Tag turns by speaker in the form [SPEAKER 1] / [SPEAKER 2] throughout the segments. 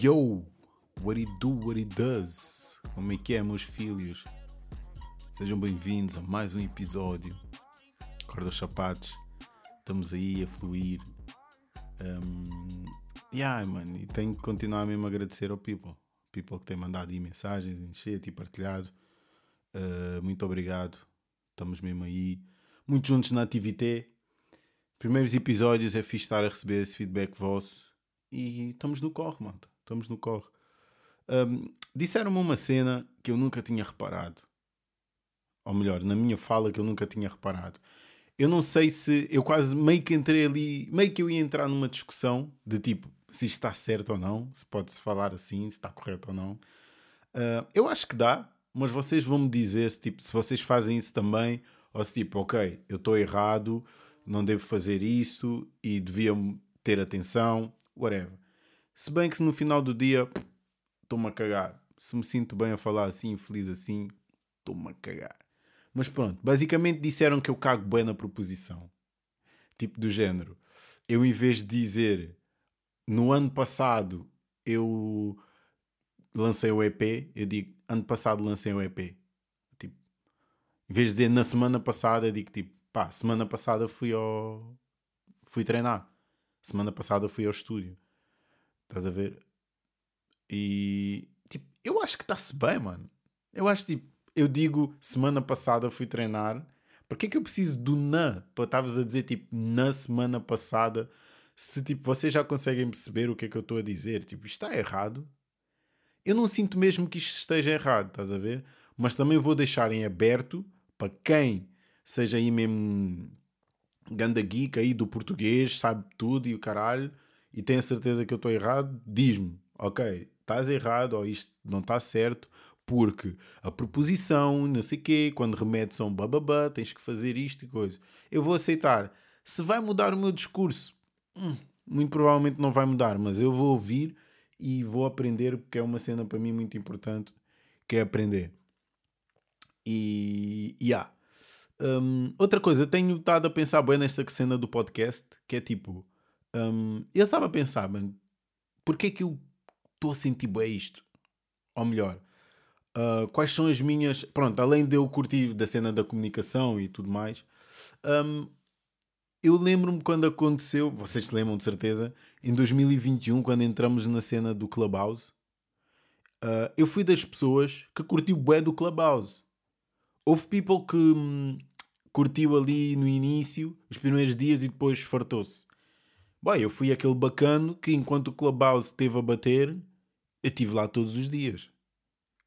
[SPEAKER 1] Yo, what it do, what it does? Como é que é, meus filhos? Sejam bem-vindos a mais um episódio. Corda os sapatos, estamos aí a fluir. Um, yeah, mano, e tenho que continuar mesmo a agradecer ao people. People que tem mandado aí mensagens, enchete e partilhado. Uh, muito obrigado. Estamos mesmo aí, muito juntos na atividade. Primeiros episódios é fixe estar a receber esse feedback vosso. E estamos no corre, mano. Estamos no corre. Um, Disseram-me uma cena que eu nunca tinha reparado. Ou melhor, na minha fala que eu nunca tinha reparado. Eu não sei se. Eu quase meio que entrei ali. Meio que eu ia entrar numa discussão de tipo se está certo ou não. Se pode-se falar assim, se está correto ou não. Uh, eu acho que dá, mas vocês vão me dizer se, tipo, se vocês fazem isso também. Ou se tipo, ok, eu estou errado, não devo fazer isso e devia ter atenção whatever. Se bem que no final do dia estou-me a cagar. Se me sinto bem a falar assim, feliz assim, estou-me a cagar. Mas pronto, basicamente disseram que eu cago bem na proposição. Tipo do género. Eu, em vez de dizer no ano passado eu lancei o EP, eu digo ano passado lancei o EP. Tipo, em vez de dizer na semana passada, eu digo tipo, pá, semana passada fui ao. fui treinar. Semana passada fui ao estúdio. Estás a ver? E tipo, eu acho que está-se bem, mano. Eu acho tipo, eu digo semana passada fui treinar. Porquê que eu preciso do na? Para estavas a dizer tipo na semana passada. Se tipo, vocês já conseguem perceber o que é que eu estou a dizer, tipo, isto está errado. Eu não sinto mesmo que isto esteja errado, estás a ver? Mas também vou deixar em aberto para quem seja aí mesmo ganda geek aí do português, sabe tudo e o caralho, e tem a certeza que eu estou errado, diz-me, ok, estás errado ou isto não está certo, porque a proposição, não sei quê, quando remetes a um bababá, tens que fazer isto e coisa. Eu vou aceitar. Se vai mudar o meu discurso, hum, muito provavelmente não vai mudar, mas eu vou ouvir e vou aprender, porque é uma cena para mim muito importante, que é aprender. E, e yeah, um, outra coisa, tenho estado a pensar bem nesta cena do podcast, que é tipo, um, eu estava a pensar, mano, porquê que eu estou a sentir bem isto? Ou melhor, uh, quais são as minhas. Pronto, além de eu curtir da cena da comunicação e tudo mais, um, eu lembro-me quando aconteceu, vocês se lembram de certeza, em 2021, quando entramos na cena do Clubhouse, uh, eu fui das pessoas que curtiu bué do Clubhouse. Houve people que hum, curtiu ali no início, os primeiros dias, e depois fartou-se. Bem, eu fui aquele bacano que enquanto o Clubhouse esteve a bater, eu estive lá todos os dias.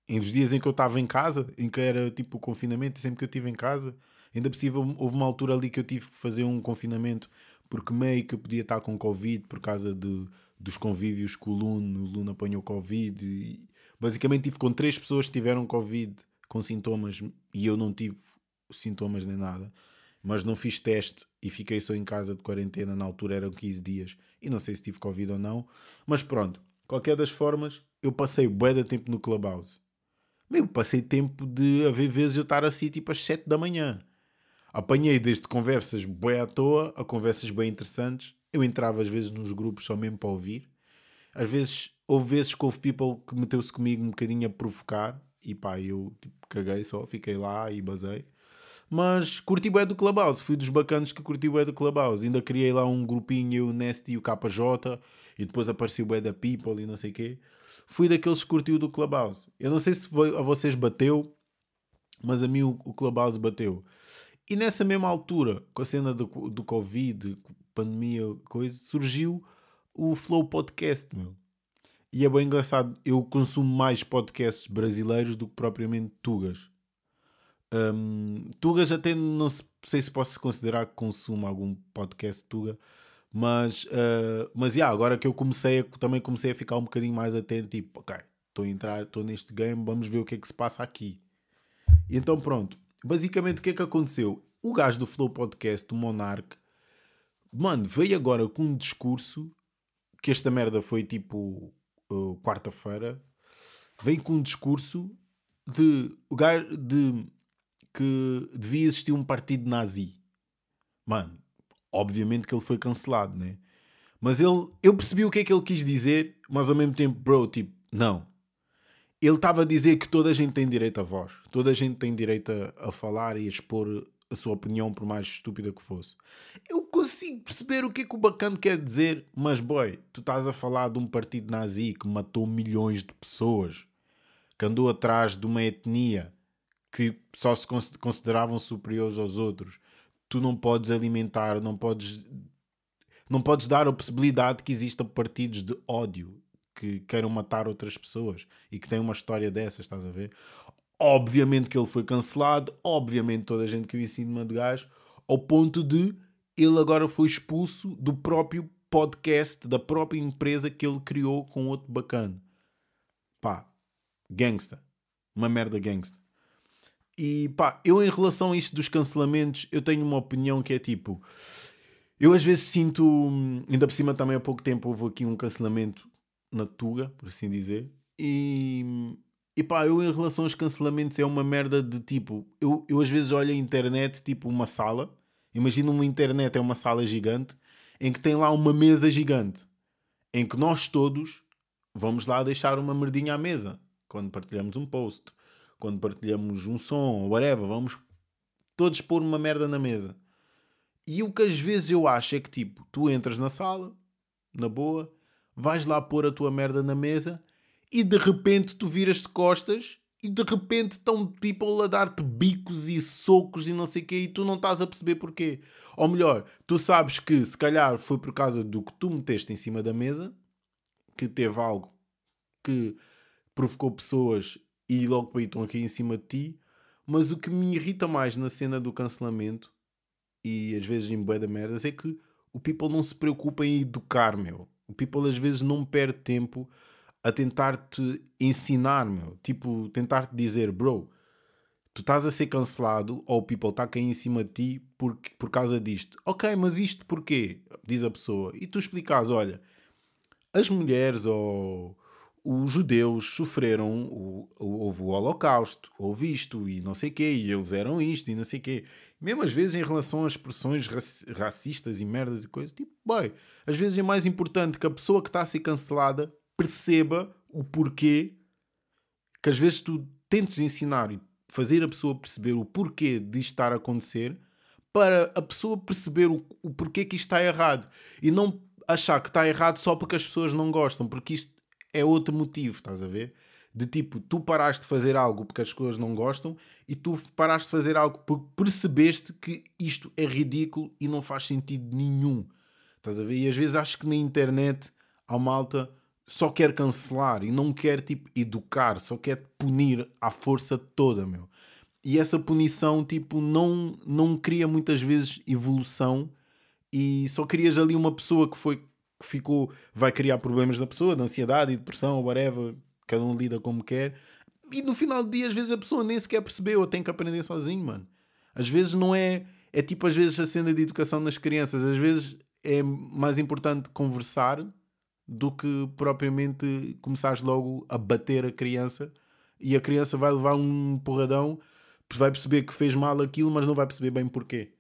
[SPEAKER 1] Em os dias em que eu estava em casa, em que era tipo o confinamento, sempre que eu estive em casa, ainda possível, houve uma altura ali que eu tive que fazer um confinamento porque meio que eu podia estar com Covid por causa de, dos convívios com o Luno, o Luno apanhou Covid. E basicamente tive com três pessoas que tiveram Covid com sintomas e eu não tive sintomas nem nada. Mas não fiz teste e fiquei só em casa de quarentena. Na altura eram 15 dias e não sei se tive Covid ou não. Mas pronto, qualquer das formas, eu passei bué de tempo no Clubhouse. Meu, passei tempo de haver vezes eu estar assim tipo às 7 da manhã. Apanhei desde conversas bué à toa a conversas bem interessantes. Eu entrava às vezes nos grupos só mesmo para ouvir. Às vezes, houve vezes que houve people que meteu-se comigo um bocadinho a provocar. E pá, eu tipo, caguei só, fiquei lá e basei. Mas curti bem do Clubhouse, fui dos bacanos que curti bem do Clubhouse. Ainda criei lá um grupinho, eu, o Nest e o KJ, e depois apareceu o da People e não sei o quê. Fui daqueles que curtiu do Clubhouse. Eu não sei se a vocês bateu, mas a mim o, o Clubhouse bateu. E nessa mesma altura, com a cena do, do Covid, pandemia, coisa, surgiu o Flow Podcast, meu. E é bem engraçado, eu consumo mais podcasts brasileiros do que propriamente tugas. Um, Tugas até não sei se posso considerar que consumo algum podcast Tuga, mas, uh, mas yeah, agora que eu comecei, a, também comecei a ficar um bocadinho mais atento, tipo, ok, estou a entrar, estou neste game, vamos ver o que é que se passa aqui. E então pronto, basicamente o que é que aconteceu? O gajo do Flow Podcast, o Monarch, mano, veio agora com um discurso que esta merda foi tipo uh, quarta-feira, veio com um discurso de, de que devia existir um partido nazi. Mano, obviamente que ele foi cancelado, né? Mas ele, eu percebi o que é que ele quis dizer, mas ao mesmo tempo, bro, tipo, não. Ele estava a dizer que toda a gente tem direito à voz, toda a gente tem direito a, a falar e a expor a sua opinião, por mais estúpida que fosse. Eu consigo perceber o que é que o bacana quer dizer, mas boy, tu estás a falar de um partido nazi que matou milhões de pessoas, que andou atrás de uma etnia que só se consideravam superiores aos outros. Tu não podes alimentar, não podes não podes dar a possibilidade que existam partidos de ódio que queiram matar outras pessoas e que têm uma história dessas, estás a ver? Obviamente que ele foi cancelado, obviamente toda a gente que em cima do gajo, ao ponto de ele agora foi expulso do próprio podcast, da própria empresa que ele criou com outro bacana. Pá, gangsta. Uma merda gangsta. E pá, eu em relação a isto dos cancelamentos, eu tenho uma opinião que é tipo. Eu às vezes sinto. Ainda por cima também há pouco tempo houve aqui um cancelamento na Tuga, por assim dizer. E e pá, eu em relação aos cancelamentos é uma merda de tipo. Eu, eu às vezes olho a internet tipo uma sala. Imagina uma internet é uma sala gigante em que tem lá uma mesa gigante. Em que nós todos vamos lá deixar uma merdinha à mesa. Quando partilhamos um post, quando partilhamos um som, whatever, vamos todos pôr uma merda na mesa. E o que às vezes eu acho é que tipo, tu entras na sala, na boa, vais lá pôr a tua merda na mesa e de repente tu viras de costas e de repente estão people a dar-te bicos e socos e não sei o quê e tu não estás a perceber porquê. Ou melhor, tu sabes que se calhar foi por causa do que tu meteste em cima da mesa que teve algo que provocou pessoas e logo para aí estão aqui em cima de ti. Mas o que me irrita mais na cena do cancelamento e às vezes em bué da merdas é que o people não se preocupa em educar, meu. O people às vezes não perde tempo a tentar-te ensinar, meu. Tipo, tentar-te dizer, bro, tu estás a ser cancelado ou o people está a cair em cima de ti por, por causa disto. Ok, mas isto porquê? Diz a pessoa. E tu explicas, olha, as mulheres ou os judeus sofreram, o, houve o holocausto, houve isto e não sei quê, e eles eram isto e não sei quê. Mesmo às vezes em relação às expressões racistas e merdas e coisas, tipo, boy, às vezes é mais importante que a pessoa que está a ser cancelada perceba o porquê que às vezes tu tentes ensinar e fazer a pessoa perceber o porquê disto estar a acontecer para a pessoa perceber o, o porquê que isto está errado e não achar que está errado só porque as pessoas não gostam, porque isto é outro motivo, estás a ver? De tipo, tu paraste de fazer algo porque as pessoas não gostam e tu paraste de fazer algo porque percebeste que isto é ridículo e não faz sentido nenhum. Estás a ver? E às vezes acho que na internet há malta só quer cancelar e não quer tipo educar, só quer punir à força toda, meu. E essa punição tipo não não cria muitas vezes evolução e só crias ali uma pessoa que foi que ficou vai criar problemas na pessoa, de ansiedade e depressão, whatever, cada um lida como quer. E no final do dia às vezes a pessoa nem sequer percebeu, tem que aprender sozinho, mano. Às vezes não é é tipo às vezes a cena de educação das crianças, às vezes é mais importante conversar do que propriamente começares logo a bater a criança e a criança vai levar um porradão, vai perceber que fez mal aquilo, mas não vai perceber bem porquê.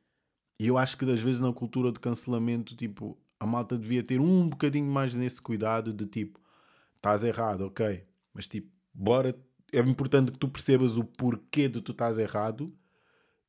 [SPEAKER 1] E eu acho que às vezes na cultura de cancelamento, tipo, a malta devia ter um bocadinho mais nesse cuidado de tipo, estás errado, ok, mas tipo, bora, é importante que tu percebas o porquê de tu estás errado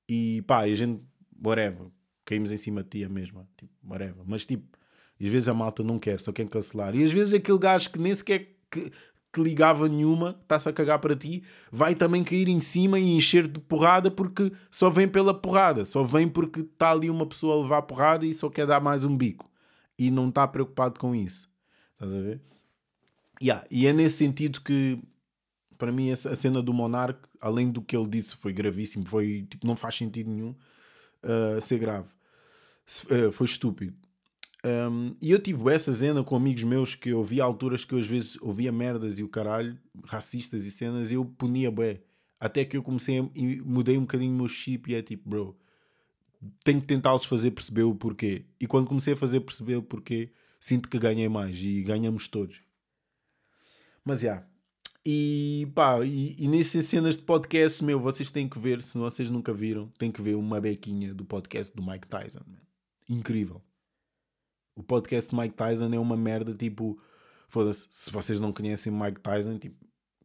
[SPEAKER 1] e pá, a gente, whatever, caímos em cima de ti a mesma, tipo, whatever, mas tipo, e às vezes a malta não quer, só quer cancelar. E às vezes aquele gajo que nem sequer que, que ligava nenhuma, está-se a cagar para ti, vai também cair em cima e encher de porrada porque só vem pela porrada, só vem porque está ali uma pessoa a levar porrada e só quer dar mais um bico. E não está preocupado com isso. Estás a ver? Yeah, e é nesse sentido que, para mim, a cena do Monark, além do que ele disse, foi gravíssimo, foi, tipo, não faz sentido nenhum uh, ser grave. Uh, foi estúpido. Um, e eu tive essa cena com amigos meus que eu via alturas que eu às vezes ouvia merdas e o caralho, racistas e cenas, e eu punia bué. Até que eu comecei a, mudei um bocadinho o meu chip e é tipo, bro, tenho que tentá-los fazer perceber o porquê. E quando comecei a fazer perceber o porquê, sinto que ganhei mais e ganhamos todos. Mas já. Yeah. E pá, e, e nessas cenas de podcast, meu, vocês têm que ver, se vocês nunca viram, têm que ver uma bequinha do podcast do Mike Tyson. Incrível O podcast Mike Tyson é uma merda, tipo, foda-se, se vocês não conhecem Mike Tyson, tipo,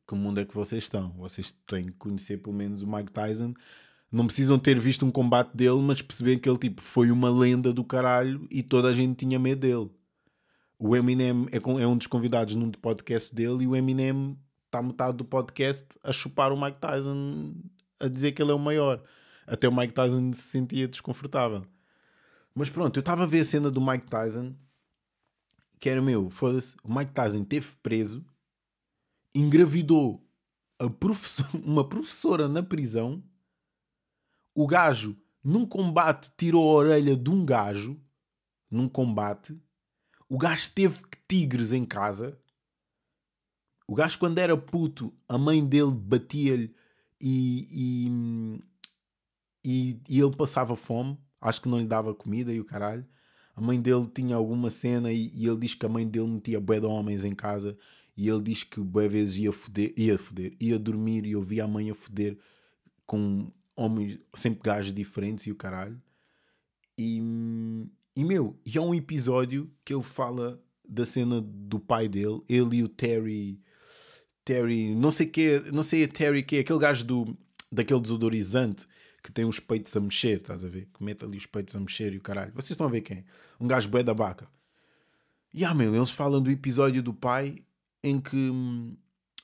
[SPEAKER 1] que mundo é que vocês estão? Vocês têm que conhecer pelo menos o Mike Tyson. Não precisam ter visto um combate dele, mas perceber que ele tipo, foi uma lenda do caralho e toda a gente tinha medo dele. O Eminem é, é um dos convidados num podcast dele e o Eminem está metade do podcast a chupar o Mike Tyson a dizer que ele é o maior. Até o Mike Tyson se sentia desconfortável. Mas pronto, eu estava a ver a cena do Mike Tyson, que era meu, foda-se, o Mike Tyson teve preso, engravidou professor, uma professora na prisão, o gajo, num combate, tirou a orelha de um gajo, num combate, o gajo teve tigres em casa. O gajo, quando era puto, a mãe dele batia-lhe e, e, e, e, ele passava fome. Acho que não lhe dava comida e o caralho. A mãe dele tinha alguma cena e, e ele diz que a mãe dele metia bué de homens em casa e ele diz que bué vezes ia foder, ia foder, ia dormir e ouvia a mãe a foder com homens, sempre gajos diferentes e o caralho. E, e meu, e há um episódio que ele fala da cena do pai dele, ele e o Terry. Terry, não sei que, não sei a Terry que aquele gajo do daquele desodorizante que tem os peitos a mexer, estás a ver? Que mete ali os peitos a mexer e o caralho. Vocês estão a ver quem? Um gajo bué da baca. E ah, meu, eles falam do episódio do pai em que hum,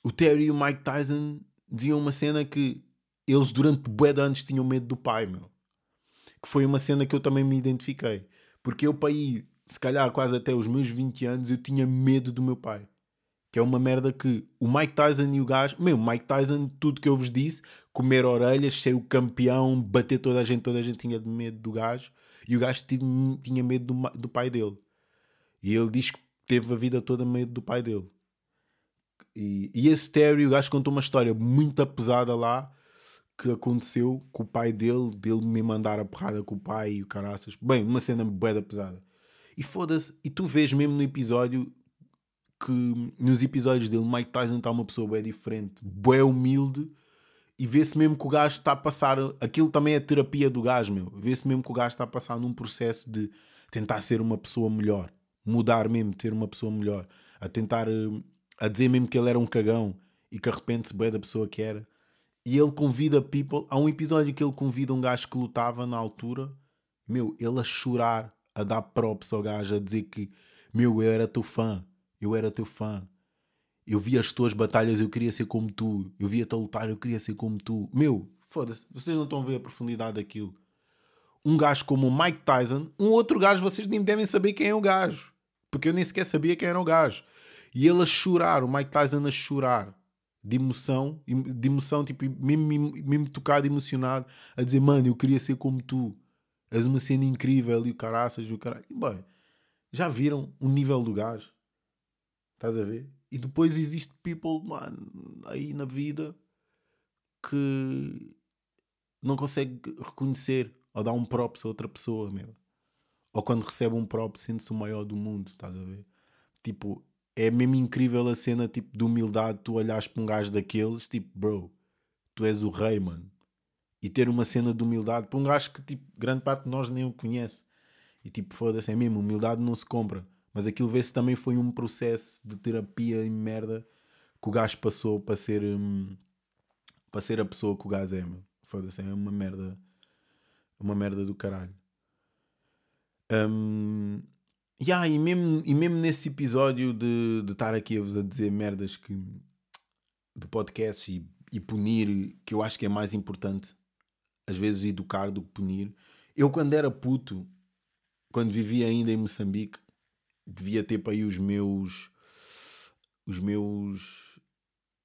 [SPEAKER 1] o Terry e o Mike Tyson diziam uma cena que eles durante bué de anos tinham medo do pai, meu. Que foi uma cena que eu também me identifiquei. Porque eu, para ir, se calhar quase até os meus 20 anos, eu tinha medo do meu pai. Que é uma merda que o Mike Tyson e o gajo. Meu, Mike Tyson, tudo que eu vos disse, comer orelhas, ser o campeão, bater toda a gente, toda a gente tinha medo do gajo. E o gajo tinha, tinha medo do, do pai dele. E ele diz que teve a vida toda medo do pai dele. E, e esse Terry, o gajo contou uma história muito pesada lá que aconteceu com o pai dele, dele me mandar a porrada com o pai e o caraças. Bem, uma cena bué pesada. E foda-se, e tu vês mesmo no episódio que nos episódios dele, Mike Tyson está uma pessoa bem diferente, bué humilde, e vê-se mesmo que o gajo está a passar. Aquilo também é terapia do gajo, meu. Vê-se mesmo que o gajo está a passar num processo de tentar ser uma pessoa melhor, mudar mesmo, ter uma pessoa melhor, a tentar. Eh, a dizer mesmo que ele era um cagão e que arrepende-se bem da pessoa que era. E ele convida people. Há um episódio que ele convida um gajo que lutava na altura, meu, ele a chorar, a dar props ao gajo, a dizer que, meu, eu era teu fã, eu era teu fã. Eu via as tuas batalhas, eu queria ser como tu. Eu via-te a lutar, eu queria ser como tu. Meu, foda-se, vocês não estão a ver a profundidade daquilo. Um gajo como o Mike Tyson, um outro gajo, vocês nem devem saber quem é o gajo. Porque eu nem sequer sabia quem era o gajo. E ele a chorar, o Mike Tyson a chorar de emoção, de emoção, tipo, mesmo, mesmo tocado, emocionado, a dizer, mano, eu queria ser como tu. És uma cena incrível e o caraças e o caralho. E bem, já viram o nível do gajo? Estás a ver? E depois existe people, mano, aí na vida que não consegue reconhecer ou dar um props a outra pessoa, meu. Ou quando recebe um props sente-se o maior do mundo, estás a ver? Tipo, é mesmo incrível a cena tipo de humildade. Tu olhas para um gajo daqueles, tipo, bro, tu és o rei, mano. E ter uma cena de humildade para um gajo que tipo, grande parte de nós nem o conhece. E tipo, foda-se, é mesmo, humildade não se compra. Mas aquilo vê-se também foi um processo de terapia e merda que o gajo passou para ser, hum, para ser a pessoa que o gajo é, meu. Foda-se, é uma merda. Uma merda do caralho. Um, Yeah, e, mesmo, e mesmo nesse episódio de, de estar aqui a vos a dizer merdas que, do podcast e, e punir, que eu acho que é mais importante, às vezes educar do que punir. Eu, quando era puto, quando vivia ainda em Moçambique, devia ter para aí os meus. Os meus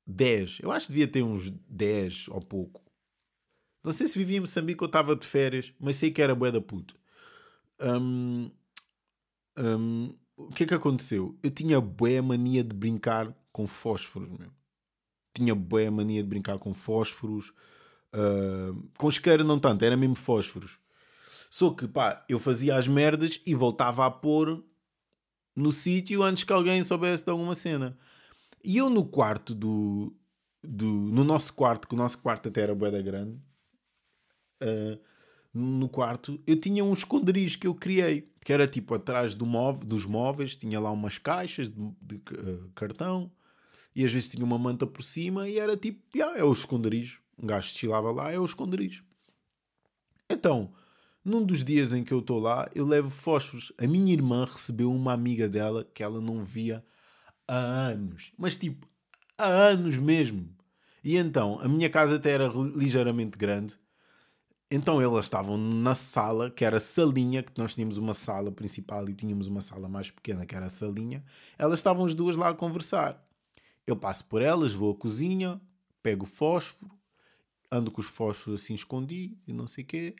[SPEAKER 1] 10. Eu acho que devia ter uns 10 ou pouco. Não sei se vivia em Moçambique ou estava de férias, mas sei que era bué da. Um, um, o que é que aconteceu? Eu tinha boa mania de brincar com fósforos, meu. Tinha boa mania de brincar com fósforos. Uh, com isqueiro não tanto, era mesmo fósforos. Só que, pá, eu fazia as merdas e voltava a pôr no sítio antes que alguém soubesse de alguma cena. E eu no quarto do... do no nosso quarto, que o nosso quarto até era boeda grande... Uh, no quarto, eu tinha um esconderijo que eu criei. que era tipo atrás do móvel, dos móveis, tinha lá umas caixas de, de uh, cartão e às vezes tinha uma manta por cima e era tipo, yeah, é o esconderijo. Um gajo destilava lá, é o esconderijo. Então, num dos dias em que eu estou lá, eu levo fósforos. A minha irmã recebeu uma amiga dela que ela não via há anos. Mas tipo, há anos mesmo. E então, a minha casa até era ligeiramente grande. Então elas estavam na sala, que era a salinha, que nós tínhamos uma sala principal e tínhamos uma sala mais pequena, que era a salinha. Elas estavam as duas lá a conversar. Eu passo por elas, vou à cozinha, pego o fósforo, ando com os fósforos assim escondi e não sei o quê,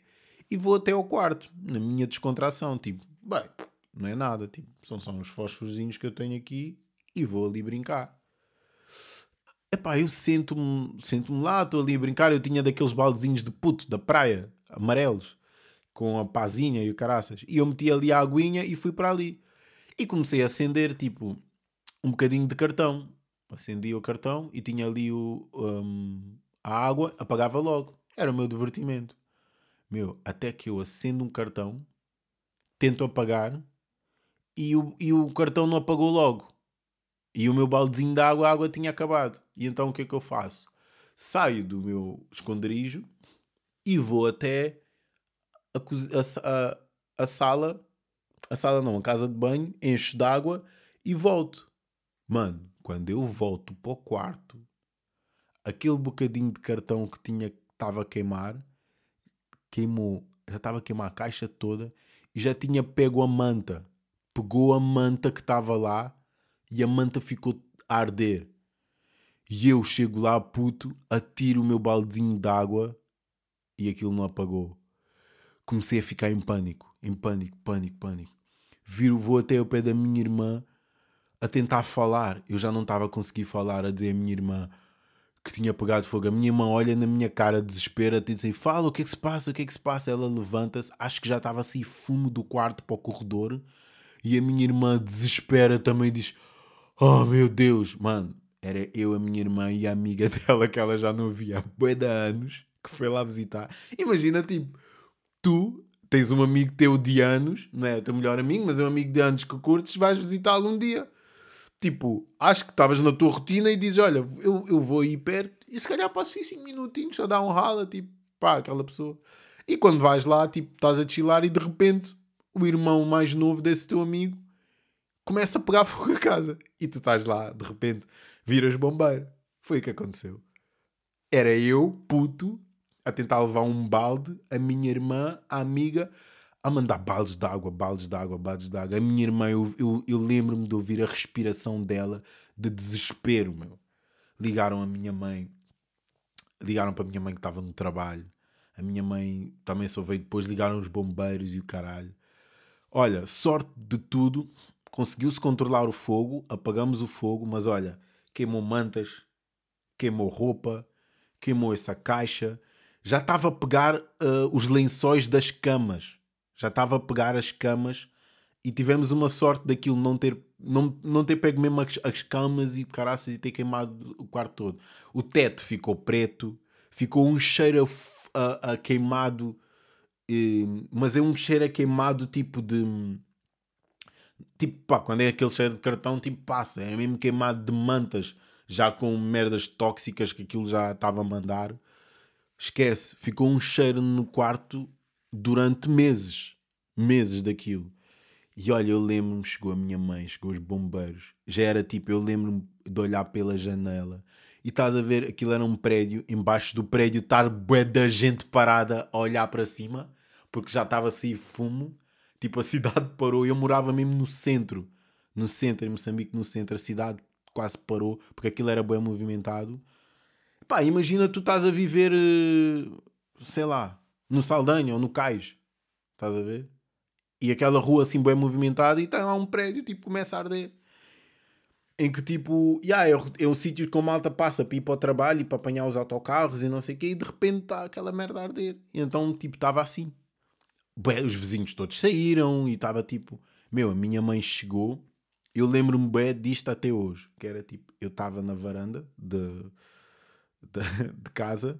[SPEAKER 1] e vou até ao quarto, na minha descontração. Tipo, bem, não é nada, tipo, são só uns fósforozinhos que eu tenho aqui e vou ali brincar. Epá, eu sento-me sento lá, estou ali a brincar. Eu tinha daqueles baldezinhos de puto da praia, amarelos, com a pazinha e o caraças. E eu meti ali a aguinha e fui para ali. E comecei a acender, tipo, um bocadinho de cartão. Acendi o cartão e tinha ali o, um, a água, apagava logo. Era o meu divertimento. Meu, até que eu acendo um cartão, tento apagar e o, e o cartão não apagou logo. E o meu baldezinho de água, a água tinha acabado. E então o que é que eu faço? Saio do meu esconderijo e vou até a, a, a, sala, a sala não, a casa de banho, encho de água e volto. Mano, quando eu volto para o quarto, aquele bocadinho de cartão que tinha estava a queimar, queimou, já estava a queimar a caixa toda e já tinha pego a manta. Pegou a manta que estava lá e a manta ficou a arder. E eu chego lá, puto, atiro o meu baldezinho de água e aquilo não apagou. Comecei a ficar em pânico, em pânico, pânico, pânico. Viro, vou até o pé da minha irmã a tentar falar. Eu já não estava a conseguir falar, a dizer à minha irmã que tinha pegado fogo. A minha irmã olha na minha cara, desespera, e diz: Fala, o que é que se passa? O que é que se passa? Ela levanta-se, acho que já estava assim fumo do quarto para o corredor. E a minha irmã desespera também, diz: Oh meu Deus, mano, era eu, a minha irmã e a amiga dela que ela já não via há bué de anos, que foi lá visitar. Imagina, tipo, tu tens um amigo teu de anos, não é o teu melhor amigo, mas é um amigo de anos que curtes, vais visitá-lo um dia. Tipo, acho que estavas na tua rotina e dizes: Olha, eu, eu vou aí perto e se calhar passo 5 minutinhos a dar um rala, tipo, pá, aquela pessoa. E quando vais lá, tipo, estás a chilar e de repente o irmão mais novo desse teu amigo começa a pegar fogo a casa. E tu estás lá, de repente, viras bombeiro. Foi o que aconteceu. Era eu, puto, a tentar levar um balde, a minha irmã, a amiga, a mandar baldes de água, baldes de água, baldes de água. A minha irmã, eu, eu, eu lembro-me de ouvir a respiração dela de desespero, meu. Ligaram a minha mãe, ligaram para a minha mãe que estava no trabalho. A minha mãe também só veio depois, ligaram os bombeiros e o caralho. Olha, sorte de tudo, conseguiu-se controlar o fogo, apagamos o fogo, mas olha, queimou mantas, queimou roupa, queimou essa caixa, já estava a pegar uh, os lençóis das camas, já estava a pegar as camas e tivemos uma sorte daquilo não ter, não, não ter pego mesmo as, as camas e caraças e ter queimado o quarto todo. O teto ficou preto, ficou um cheiro a, a, a queimado, uh, mas é um cheiro a queimado tipo de tipo, pá, quando é aquele cheiro de cartão, tipo, passa, é mesmo queimado de mantas, já com merdas tóxicas que aquilo já estava a mandar. Esquece, ficou um cheiro no quarto durante meses, meses daquilo. E olha, eu lembro-me, chegou a minha mãe, chegou os bombeiros. Já era tipo, eu lembro-me de olhar pela janela e estás a ver, aquilo era um prédio, embaixo do prédio estar bué da gente parada a olhar para cima, porque já estava assim fumo Tipo, a cidade parou. Eu morava mesmo no centro. No centro, em Moçambique, no centro. A cidade quase parou, porque aquilo era bem movimentado. Pá, imagina tu estás a viver, eh, sei lá, no Saldanha ou no Cais. Estás a ver? E aquela rua assim bem movimentada e tem lá um prédio, tipo, começa a arder. Em que tipo, yeah, é, é um sítio que a malta passa para ir para o trabalho e para apanhar os autocarros e não sei o quê, e de repente está aquela merda a arder. E então, tipo, estava assim os vizinhos todos saíram e estava tipo, meu, a minha mãe chegou. Eu lembro-me bem disto até hoje, que era tipo, eu estava na varanda de, de, de casa,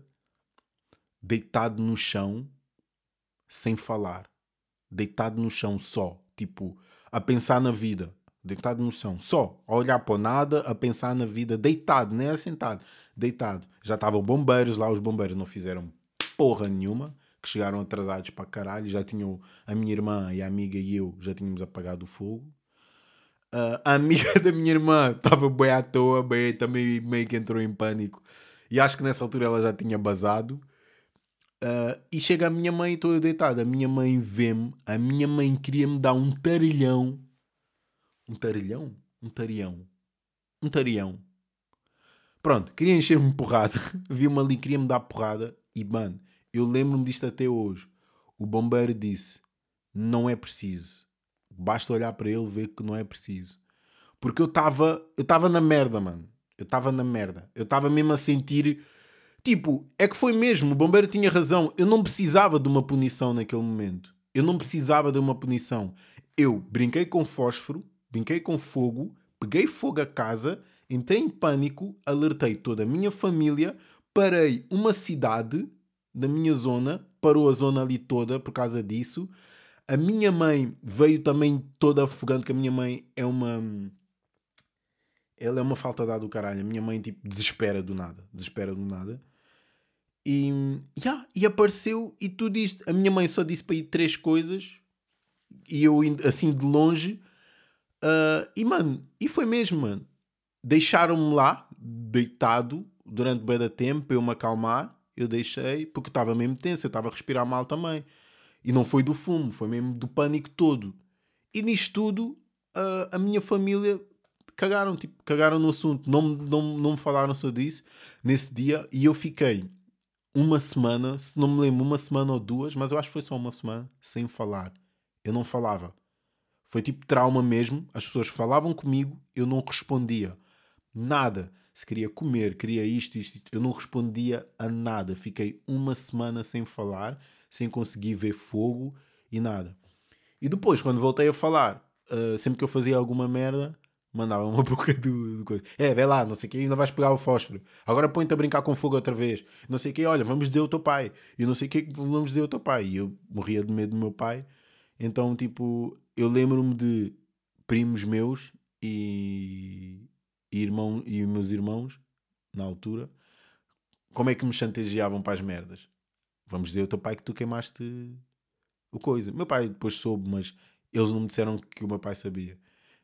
[SPEAKER 1] deitado no chão, sem falar, deitado no chão só, tipo, a pensar na vida. Deitado no chão, só a olhar para nada, a pensar na vida, deitado, nem assentado, deitado. Já estavam bombeiros lá, os bombeiros não fizeram porra nenhuma, que chegaram atrasados para caralho. Já tinham a minha irmã e a amiga e eu já tínhamos apagado o fogo. Uh, a amiga da minha irmã estava bem à toa, bem, também meio que entrou em pânico. E acho que nessa altura ela já tinha basado. Uh, e chega a minha mãe e estou eu deitado. A minha mãe vê-me. A minha mãe queria-me dar um tarilhão. Um tarilhão? Um tarião. Um tarião. Pronto, queria encher-me porrada. Vi-me ali, queria-me dar porrada. E, mano, eu lembro-me disto até hoje. O bombeiro disse: Não é preciso. Basta olhar para ele ver que não é preciso. Porque eu estava eu estava na merda, mano. Eu estava na merda. Eu estava mesmo a sentir Tipo, é que foi mesmo, o bombeiro tinha razão. Eu não precisava de uma punição naquele momento. Eu não precisava de uma punição. Eu brinquei com fósforo, brinquei com fogo, peguei fogo a casa, entrei em pânico, alertei toda a minha família, parei uma cidade da minha zona, parou a zona ali toda por causa disso. A minha mãe veio também toda afogando, que a minha mãe é uma. Ela é uma falta ar do caralho. A minha mãe, tipo, desespera do nada. Desespera do nada. E, yeah, e apareceu e tu disse, a minha mãe só disse para ir três coisas e eu assim de longe uh, e mano, e foi mesmo, mano. Deixaram-me lá, deitado, durante bem da tempo, para eu me acalmar. Eu deixei, porque estava mesmo tenso, eu estava a respirar mal também. E não foi do fumo, foi mesmo do pânico todo. E nisto tudo, uh, a minha família cagaram, tipo, cagaram no assunto. Não, não, não me falaram sobre isso nesse dia. E eu fiquei uma semana, se não me lembro, uma semana ou duas, mas eu acho que foi só uma semana, sem falar. Eu não falava. Foi tipo trauma mesmo. As pessoas falavam comigo, eu não respondia. Nada. Se queria comer, queria isto, isto, eu não respondia a nada. Fiquei uma semana sem falar, sem conseguir ver fogo e nada. E depois, quando voltei a falar, uh, sempre que eu fazia alguma merda, mandava uma boca do, do coisa. É, vê lá, não sei o que, ainda vais pegar o fósforo. Agora põe-te a brincar com fogo outra vez. Não sei o que, olha, vamos dizer o teu pai. E não sei o que, vamos dizer o teu pai. E eu morria de medo do meu pai. Então, tipo, eu lembro-me de primos meus e, e, irmão, e meus irmãos, na altura, como é que me chantageavam para as merdas. Vamos dizer o teu pai que tu queimaste o coisa. Meu pai depois soube, mas eles não me disseram que o meu pai sabia.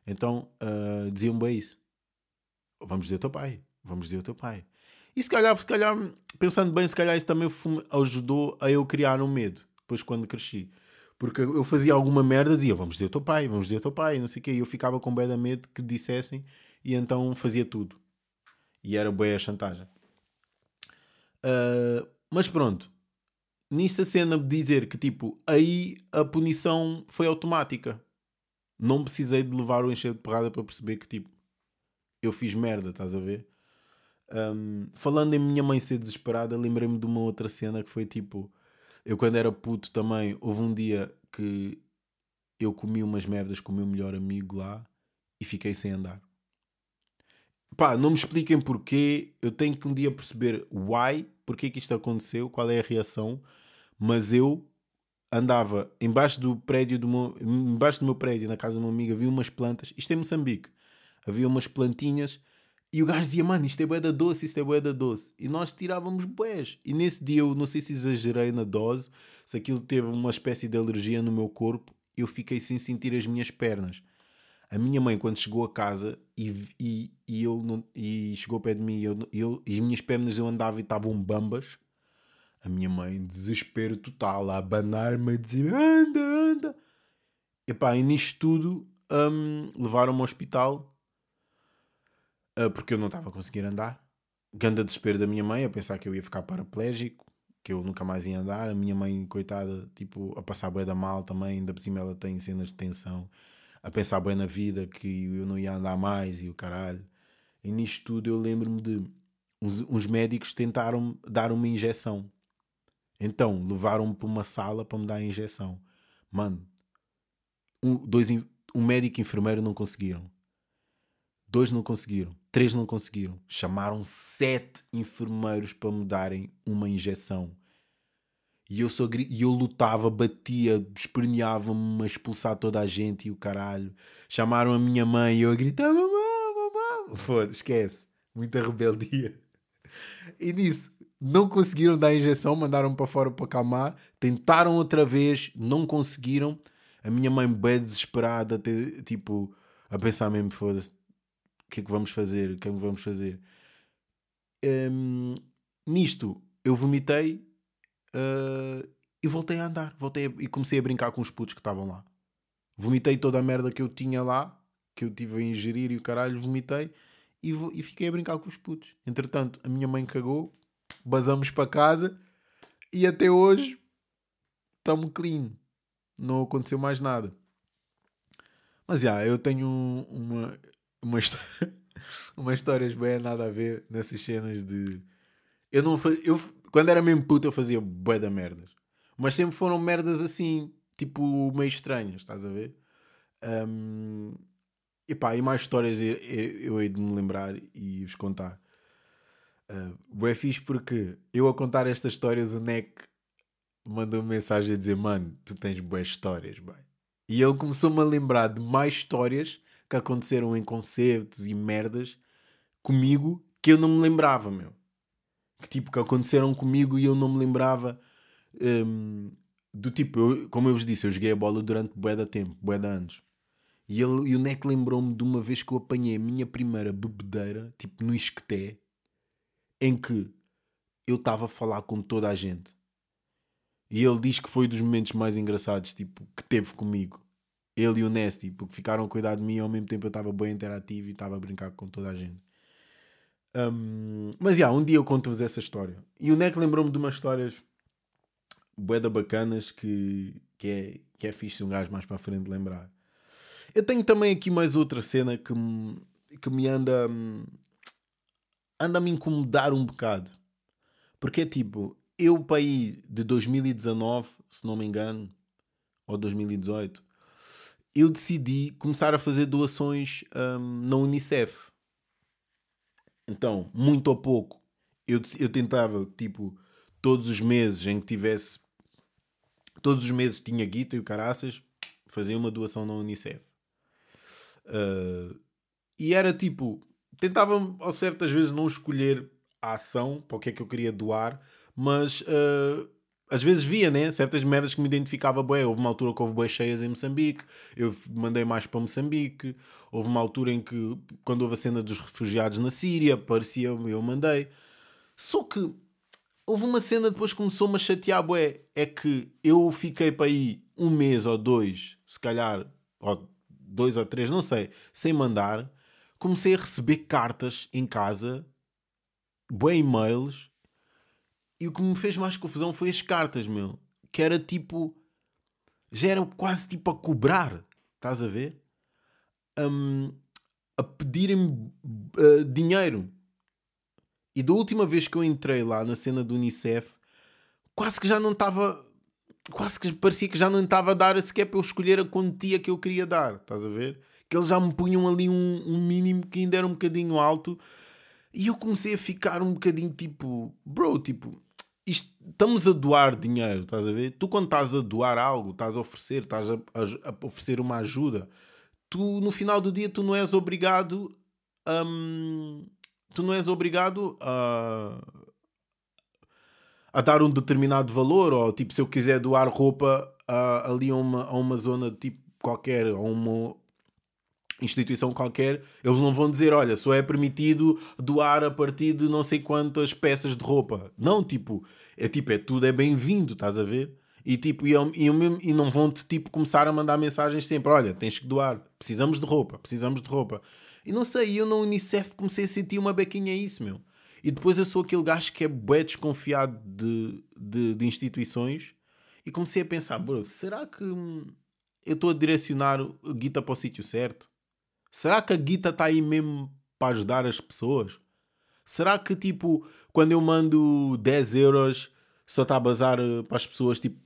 [SPEAKER 1] Então uh, diziam bem isso. Vamos dizer o teu pai. Vamos dizer o teu pai. E se calhar, se calhar, pensando bem, se calhar isso também ajudou a eu criar um medo. Depois quando cresci. Porque eu fazia alguma merda, dizia vamos dizer o teu pai, vamos dizer o teu pai, não sei o quê. E eu ficava com bem da medo que dissessem e então fazia tudo. E era boa a chantagem. Uh, mas pronto. Nesta cena de dizer que tipo, aí a punição foi automática não precisei de levar o encher de porrada para perceber que tipo eu fiz merda, estás a ver? Um, falando em minha mãe ser desesperada, lembrei-me de uma outra cena que foi tipo eu quando era puto também houve um dia que eu comi umas merdas com o meu melhor amigo lá e fiquei sem andar. Pá, não me expliquem porquê, eu tenho que um dia perceber why, porque que isto aconteceu, qual é a reação, mas eu andava embaixo do prédio do meu, embaixo do meu prédio, na casa de uma amiga, havia umas plantas, isto é Moçambique, havia umas plantinhas e o gajo dizia, mano, isto é boeda doce, isto é boeda doce. E nós tirávamos boés. E nesse dia eu não sei se exagerei na dose, se aquilo teve uma espécie de alergia no meu corpo, eu fiquei sem sentir as minhas pernas. A minha mãe, quando chegou a casa e, e, e, eu e chegou ao pé de mim eu, eu, e as minhas pernas eu andava e estavam bambas, a minha mãe, desespero total, a abanar-me, a dizer anda, anda. Epá, e nisto tudo um, levaram-me ao hospital uh, porque eu não estava a conseguir andar. Ganda desespero da minha mãe, a pensar que eu ia ficar paraplégico, que eu nunca mais ia andar. A minha mãe, coitada, tipo, a passar bem da mal também, ainda por cima ela tem cenas de tensão, a pensar bem na vida, que eu não ia andar mais e o caralho. E nisto tudo eu lembro-me de uns, uns médicos tentaram dar uma injeção então, levaram-me para uma sala para me dar a injeção. Mano, um, dois, um médico e enfermeiro não conseguiram. Dois não conseguiram. Três não conseguiram. Chamaram sete enfermeiros para me darem uma injeção. E eu, só, e eu lutava, batia, esperneava-me a expulsar toda a gente e o caralho. Chamaram a minha mãe e eu a gritar: Mamã, mamã. Foda, esquece. Muita rebeldia. E nisso, não conseguiram dar a injeção, mandaram para fora para acalmar. Tentaram outra vez, não conseguiram. A minha mãe, bem desesperada, tipo, a pensar mesmo: foda-se, o que é que vamos fazer? O que é que vamos fazer? Um, nisto, eu vomitei uh, e voltei a andar. Voltei a, e comecei a brincar com os putos que estavam lá. Vomitei toda a merda que eu tinha lá, que eu tive a ingerir e o caralho, vomitei e, e fiquei a brincar com os putos. Entretanto, a minha mãe cagou, basamos para casa e até hoje estamos clean. Não aconteceu mais nada. Mas já, yeah, eu tenho uma, uma, história, uma histórias bem nada a ver nessas cenas de. Eu não faz... eu Quando era mesmo puto, eu fazia bué da merdas. Mas sempre foram merdas assim, tipo, meio estranhas, estás a ver? Um, e pá, e mais histórias eu, eu, hei de me lembrar e vos contar. Uh, é fixe porque eu a contar estas histórias, o Neck mandou -me mensagem a dizer: Mano, tu tens boas histórias, bem. E ele começou-me a lembrar de mais histórias que aconteceram em concertos e merdas comigo que eu não me lembrava, meu. Que tipo, que aconteceram comigo e eu não me lembrava. Um, do tipo, eu, como eu vos disse, eu joguei a bola durante bué da tempo, bué de anos. E, ele, e o Neck lembrou-me de uma vez que eu apanhei a minha primeira bebedeira, tipo no Isqueté, em que eu estava a falar com toda a gente. E ele diz que foi dos momentos mais engraçados tipo, que teve comigo. Ele e o Nesty, porque ficaram a cuidar de mim e ao mesmo tempo eu estava bem interativo e estava a brincar com toda a gente. Um, mas já, yeah, um dia eu conto-vos essa história. E o Neck lembrou-me de umas histórias boeda bacanas que, que, é, que é fixe um gajo mais para a frente lembrar. Eu tenho também aqui mais outra cena que que me anda, anda a me incomodar um bocado. Porque é tipo, eu para aí de 2019, se não me engano, ou 2018, eu decidi começar a fazer doações um, na Unicef. Então, muito ou pouco, eu, eu tentava, tipo, todos os meses em que tivesse. Todos os meses tinha guita e o caraças, fazia uma doação na Unicef. Uh, e era tipo, tentava ao certas vezes não escolher a ação para o que é que eu queria doar, mas uh, às vezes via, né? Certas merdas que me identificava bem. Houve uma altura que houve bem cheias em Moçambique, eu mandei mais para Moçambique. Houve uma altura em que, quando houve a cena dos refugiados na Síria, parecia eu mandei. Só que houve uma cena depois começou-me a chatear, bué. É que eu fiquei para aí um mês ou dois, se calhar, ou dois ou três, não sei, sem mandar, comecei a receber cartas em casa, bem e-mails, e o que me fez mais confusão foi as cartas, meu. Que era tipo. Já era quase tipo a cobrar, estás a ver? Um, a pedirem uh, dinheiro. E da última vez que eu entrei lá na cena do Unicef, quase que já não estava quase que parecia que já não estava a dar sequer para eu escolher a quantia que eu queria dar, estás a ver? Que eles já me punham ali um, um mínimo que ainda era um bocadinho alto e eu comecei a ficar um bocadinho tipo, bro, tipo, isto, estamos a doar dinheiro, estás a ver? Tu quando estás a doar algo, estás a oferecer, estás a, a, a oferecer uma ajuda, tu no final do dia tu não és obrigado um, tu não és obrigado a a dar um determinado valor, ou tipo, se eu quiser doar roupa a, ali a uma, a uma zona tipo qualquer, a uma instituição qualquer, eles não vão dizer, olha, só é permitido doar a partir de não sei quantas peças de roupa. Não, tipo, é tipo, é tudo é bem-vindo, estás a ver? E tipo, e, e, e não vão te tipo começar a mandar mensagens sempre, olha, tens que doar, precisamos de roupa, precisamos de roupa. E não sei, eu na Unicef comecei a sentir uma bequinha isso, meu. E depois eu sou aquele gajo que é bué desconfiado de, de, de instituições e comecei a pensar, será que eu estou a direcionar a guita para o sítio certo? Será que a guita está aí mesmo para ajudar as pessoas? Será que, tipo, quando eu mando 10 euros, só está a bazar eh, para as pessoas, tipo,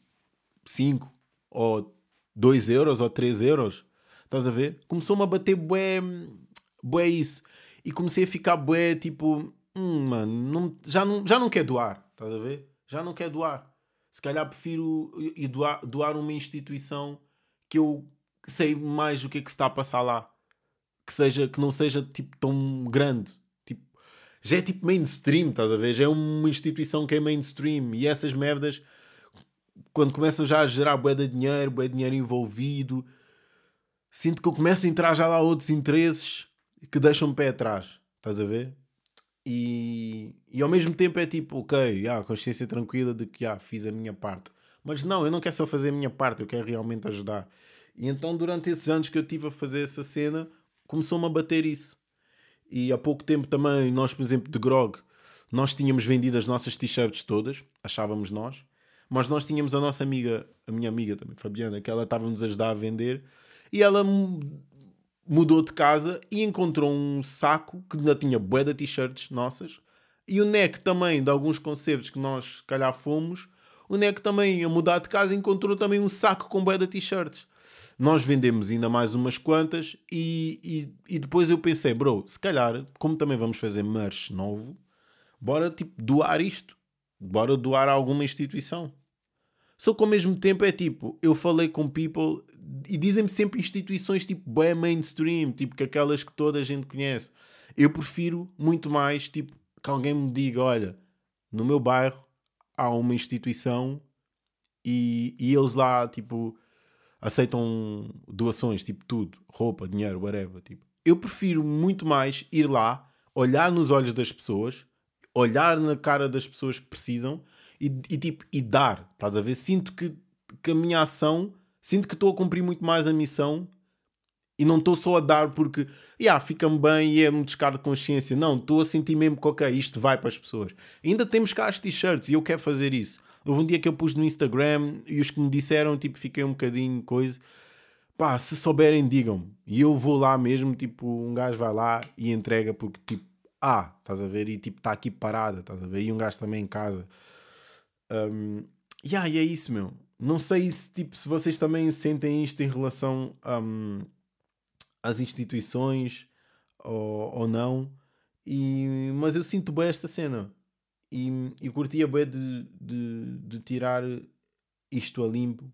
[SPEAKER 1] 5 ou 2 euros ou 3 euros? Estás a ver? Começou-me a bater bué, bué isso. E comecei a ficar bué, tipo, hum, mano, não, já, não, já não quer doar, estás a ver? Já não quer doar. Se calhar prefiro ir doar, doar uma instituição que eu sei mais o que é que se está a passar lá. Que, seja, que não seja tipo tão grande. Tipo, já é tipo mainstream, estás a ver? Já é uma instituição que é mainstream. E essas merdas, quando começam já a gerar bué de dinheiro, bué de dinheiro envolvido, sinto que eu começo a entrar já lá outros interesses que deixam-me pé atrás. Estás a ver? E, e ao mesmo tempo é tipo, ok, yeah, consciência tranquila de que yeah, fiz a minha parte. Mas não, eu não quero só fazer a minha parte, eu quero realmente ajudar. E então, durante esses anos que eu tive a fazer essa cena, começou-me a bater isso. E há pouco tempo também, nós, por exemplo, de Grog, nós tínhamos vendido as nossas t-shirts todas, achávamos nós, mas nós tínhamos a nossa amiga, a minha amiga também, Fabiana, que ela estava-nos a ajudar a vender, e ela mudou de casa e encontrou um saco que ainda tinha bué de t-shirts nossas, e o neck também de alguns concertos que nós, calhar, fomos, o neck também, a mudar de casa, encontrou também um saco com bué de t-shirts. Nós vendemos ainda mais umas quantas e, e, e, depois eu pensei, bro, se calhar, como também vamos fazer merch novo, bora tipo doar isto. Bora doar a alguma instituição. Só que ao mesmo tempo é tipo, eu falei com people e dizem-me sempre instituições tipo bem mainstream, tipo que aquelas que toda a gente conhece. Eu prefiro muito mais tipo que alguém me diga, olha, no meu bairro há uma instituição e, e eles lá tipo aceitam doações, tipo tudo, roupa, dinheiro, whatever. Tipo. Eu prefiro muito mais ir lá, olhar nos olhos das pessoas, olhar na cara das pessoas que precisam e, e tipo, e dar, estás a ver? Sinto que, que a minha ação, sinto que estou a cumprir muito mais a missão e não estou só a dar porque yeah, fica-me bem e é um descargo de consciência. Não, estou a sentir mesmo que ok, isto vai para as pessoas. Ainda temos cá as t-shirts e eu quero fazer isso. Houve um dia que eu pus no Instagram e os que me disseram, tipo, fiquei um bocadinho coisa. Pá, se souberem, digam-me. E eu vou lá mesmo, tipo, um gajo vai lá e entrega porque, tipo, ah, estás a ver? E tipo, está aqui parada, estás a ver? E um gajo também em casa. Um, yeah, é isso, meu. Não sei se, tipo, se vocês também sentem isto em relação um, às instituições ou, ou não. E, mas eu sinto bem esta cena e, e curtia bem de, de, de tirar isto a limpo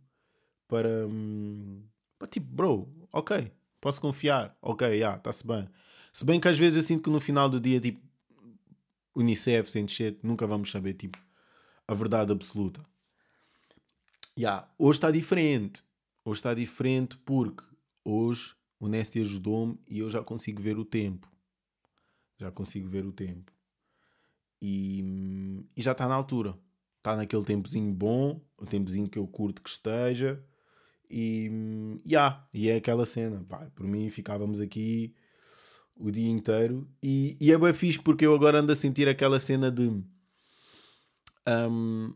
[SPEAKER 1] para, hum, para tipo, bro, ok, posso confiar, ok, já, yeah, está-se bem. Se bem que às vezes eu sinto que no final do dia, tipo, Unicef, sem nunca vamos saber, tipo, a verdade absoluta. Yeah, hoje está diferente. Hoje está diferente porque hoje o Nesti ajudou-me e eu já consigo ver o tempo. Já consigo ver o tempo. E, e já está na altura. Está naquele tempozinho bom, o tempozinho que eu curto que esteja. E, yeah, e é aquela cena. Pá, por mim ficávamos aqui o dia inteiro. E, e é bem fixe porque eu agora ando a sentir aquela cena de. Um,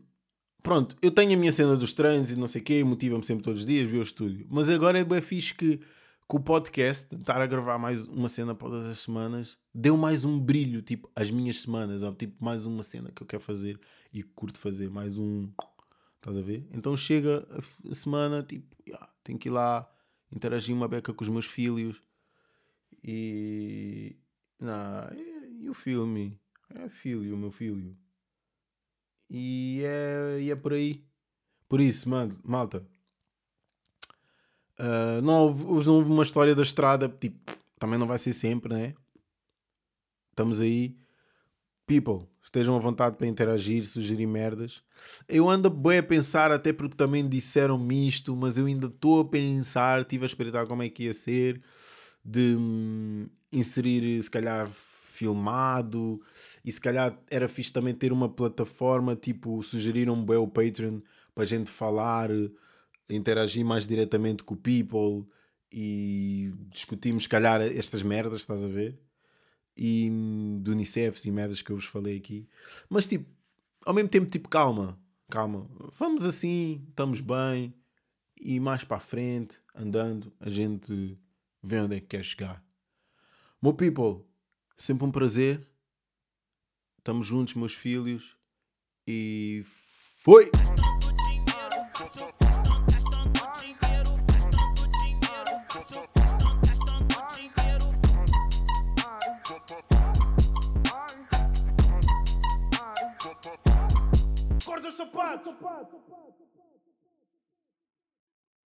[SPEAKER 1] pronto, eu tenho a minha cena dos treinos e não sei o quê, motiva-me sempre todos os dias, ver o estúdio. Mas agora é bem fixe que com o podcast, estar a gravar mais uma cena todas as semanas, deu mais um brilho, tipo, as minhas semanas, ou, tipo, mais uma cena que eu quero fazer e curto fazer, mais um. Estás a ver? Então chega a, semana, tipo, yeah, tenho que ir lá interagir uma beca com os meus filhos e. Não, e, o filme? É filho, o meu filho. E é, e é por aí. Por isso, malta, Uh, não, houve, não houve uma história da estrada, tipo, também não vai ser sempre, né? Estamos aí. People, estejam à vontade para interagir, sugerir merdas. Eu ando bem a pensar, até porque também disseram-me isto, mas eu ainda estou a pensar, estive a espreitar como é que ia ser, de hum, inserir, se calhar, filmado, e se calhar era fixe também ter uma plataforma, tipo, sugeriram-me bem o Patreon para a gente falar interagir mais diretamente com o people e discutimos, se calhar, estas merdas, estás a ver? E do Unicef e merdas que eu vos falei aqui. Mas, tipo, ao mesmo tempo, tipo, calma, calma. Vamos assim, estamos bem. E mais para a frente, andando, a gente vê onde é que quer chegar. Meu people, sempre um prazer. Estamos juntos, meus filhos. E foi! Sapatos!